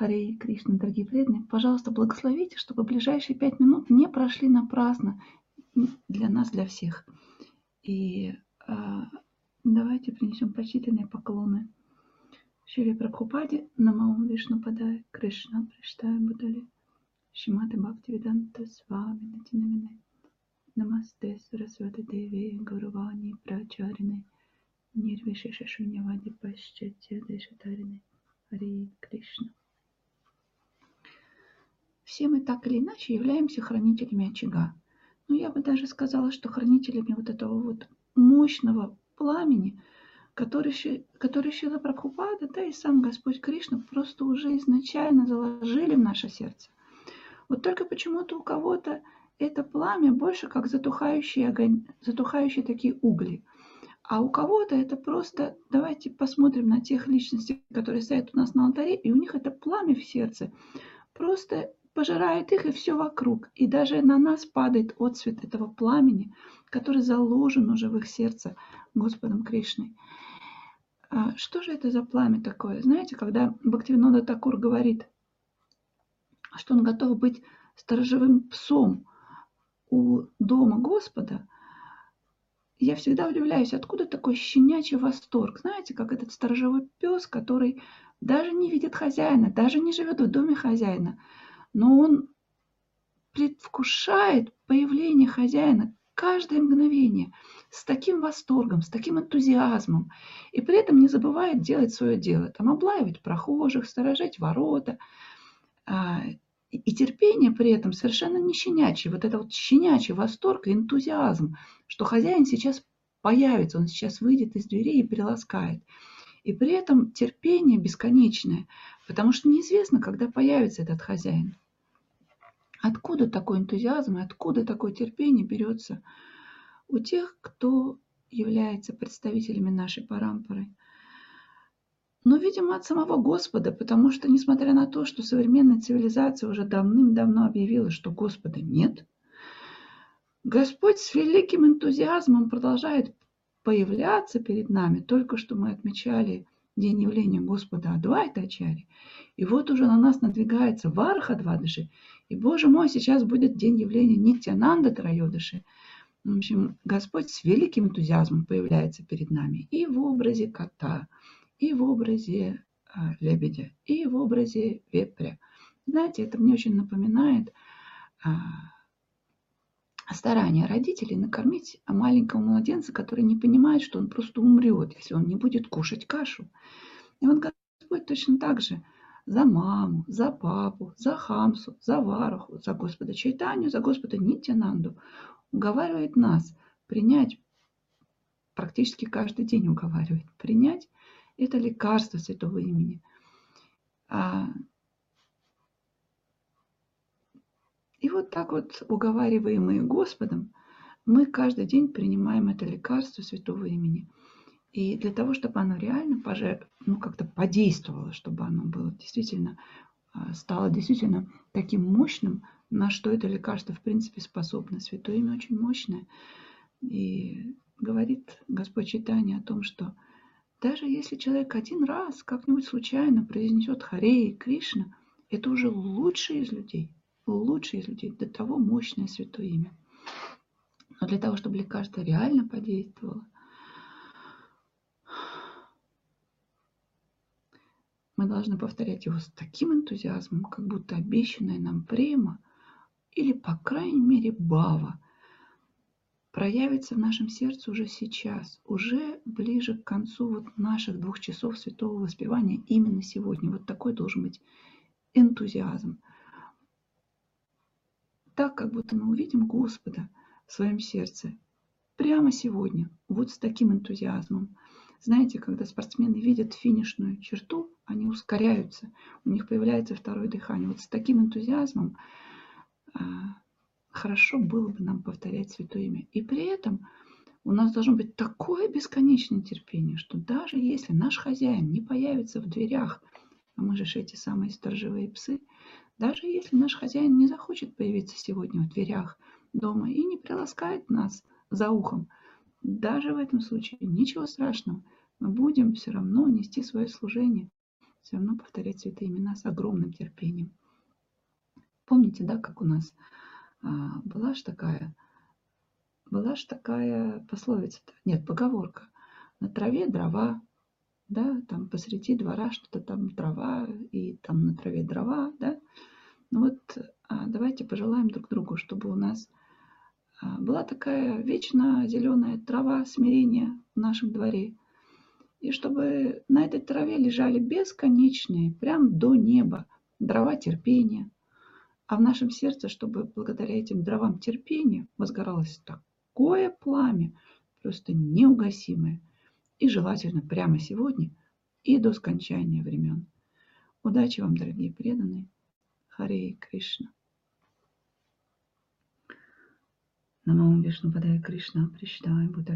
Харе Кришна, дорогие преданные, пожалуйста, благословите, чтобы ближайшие пять минут не прошли напрасно для нас, для всех. И а, давайте принесем почтительные поклоны. Шри Прабхупаде, Намаум Вишну Падай, Кришна Приштая Будали, Шиматы Бхакти Веданта Свами Натинамине, Намасте Сарасвати Деви, Гурувани Прачарине, Нирвишеша Шуньявади Пашчатья Дешатарине, Хари Кришна. Все мы так или иначе являемся хранителями очага. Но я бы даже сказала, что хранителями вот этого вот мощного пламени, который, который Шила Прабхупада, да и сам Господь Кришна просто уже изначально заложили в наше сердце. Вот только почему-то у кого-то это пламя больше как затухающие, огонь, затухающие такие угли. А у кого-то это просто, давайте посмотрим на тех личностей, которые стоят у нас на алтаре, и у них это пламя в сердце. Просто пожирает их и все вокруг. И даже на нас падает отцвет этого пламени, который заложен уже в их сердце Господом Кришной. А что же это за пламя такое? Знаете, когда Бхактивинода Такур говорит, что он готов быть сторожевым псом у дома Господа, я всегда удивляюсь, откуда такой щенячий восторг. Знаете, как этот сторожевой пес, который даже не видит хозяина, даже не живет в доме хозяина, но он предвкушает появление хозяина каждое мгновение с таким восторгом, с таким энтузиазмом, и при этом не забывает делать свое дело, там облаивать прохожих, сторожить ворота. А, и терпение при этом совершенно не щенячий. Вот это вот щенячий восторг и энтузиазм, что хозяин сейчас появится, он сейчас выйдет из двери и приласкает. И при этом терпение бесконечное, потому что неизвестно, когда появится этот хозяин. Откуда такой энтузиазм и откуда такое терпение берется у тех, кто является представителями нашей парампоры? Но, видимо, от самого Господа, потому что, несмотря на то, что современная цивилизация уже давным-давно объявила, что Господа нет, Господь с великим энтузиазмом продолжает появляться перед нами. Только что мы отмечали день явления Господа Адвайта Ачари. И вот уже на нас надвигается Варха Двадыши. И, Боже мой, сейчас будет день явления Нитянанда Трайодыши. В общем, Господь с великим энтузиазмом появляется перед нами и в образе кота, и в образе а, лебедя, и в образе вепря. Знаете, это мне очень напоминает а, старание родителей накормить маленького младенца, который не понимает, что он просто умрет, если он не будет кушать кашу. И вот Господь точно так же за маму, за папу, за Хамсу, за Вараху, за Господа Чайтанию, за Господа Нитянанду уговаривает нас принять, практически каждый день уговаривает, принять это лекарство святого имени. А, и вот так вот, уговариваемые Господом, мы каждый день принимаем это лекарство святого имени – и для того, чтобы оно реально ну, как-то подействовало, чтобы оно было действительно, а, стало действительно таким мощным, на что это лекарство в принципе способно. Святое имя очень мощное. И говорит Господь Читание о том, что даже если человек один раз как-нибудь случайно произнесет Харе и Кришна, это уже лучший из людей, лучший из людей, до того мощное святое имя. Но для того, чтобы лекарство реально подействовало, Мы должны повторять его с таким энтузиазмом, как будто обещанная нам према или, по крайней мере, бава проявится в нашем сердце уже сейчас, уже ближе к концу вот наших двух часов святого воспевания именно сегодня. Вот такой должен быть энтузиазм. Так, как будто мы увидим Господа в своем сердце прямо сегодня, вот с таким энтузиазмом. Знаете, когда спортсмены видят финишную черту, они ускоряются, у них появляется второе дыхание. Вот с таким энтузиазмом а, хорошо было бы нам повторять Святое Имя. И при этом у нас должно быть такое бесконечное терпение, что даже если наш хозяин не появится в дверях, а мы же эти самые сторожевые псы, даже если наш хозяин не захочет появиться сегодня в дверях дома и не приласкает нас за ухом, даже в этом случае ничего страшного. Мы будем все равно нести свое служение. все равно повторять святые имена с огромным терпением. Помните, да, как у нас а, была ж такая, была ж такая пословица, нет, поговорка. На траве дрова, да, там посреди двора что-то там трава, и там на траве дрова, да. Ну вот а, давайте пожелаем друг другу, чтобы у нас а, была такая вечно зеленая трава смирения в нашем дворе. И чтобы на этой траве лежали бесконечные, прям до неба, дрова терпения. А в нашем сердце, чтобы благодаря этим дровам терпения возгоралось такое пламя, просто неугасимое. И желательно прямо сегодня и до скончания времен. Удачи вам, дорогие преданные. Харе Кришна. Намам Вишну Падая Кришна, Причитая Будда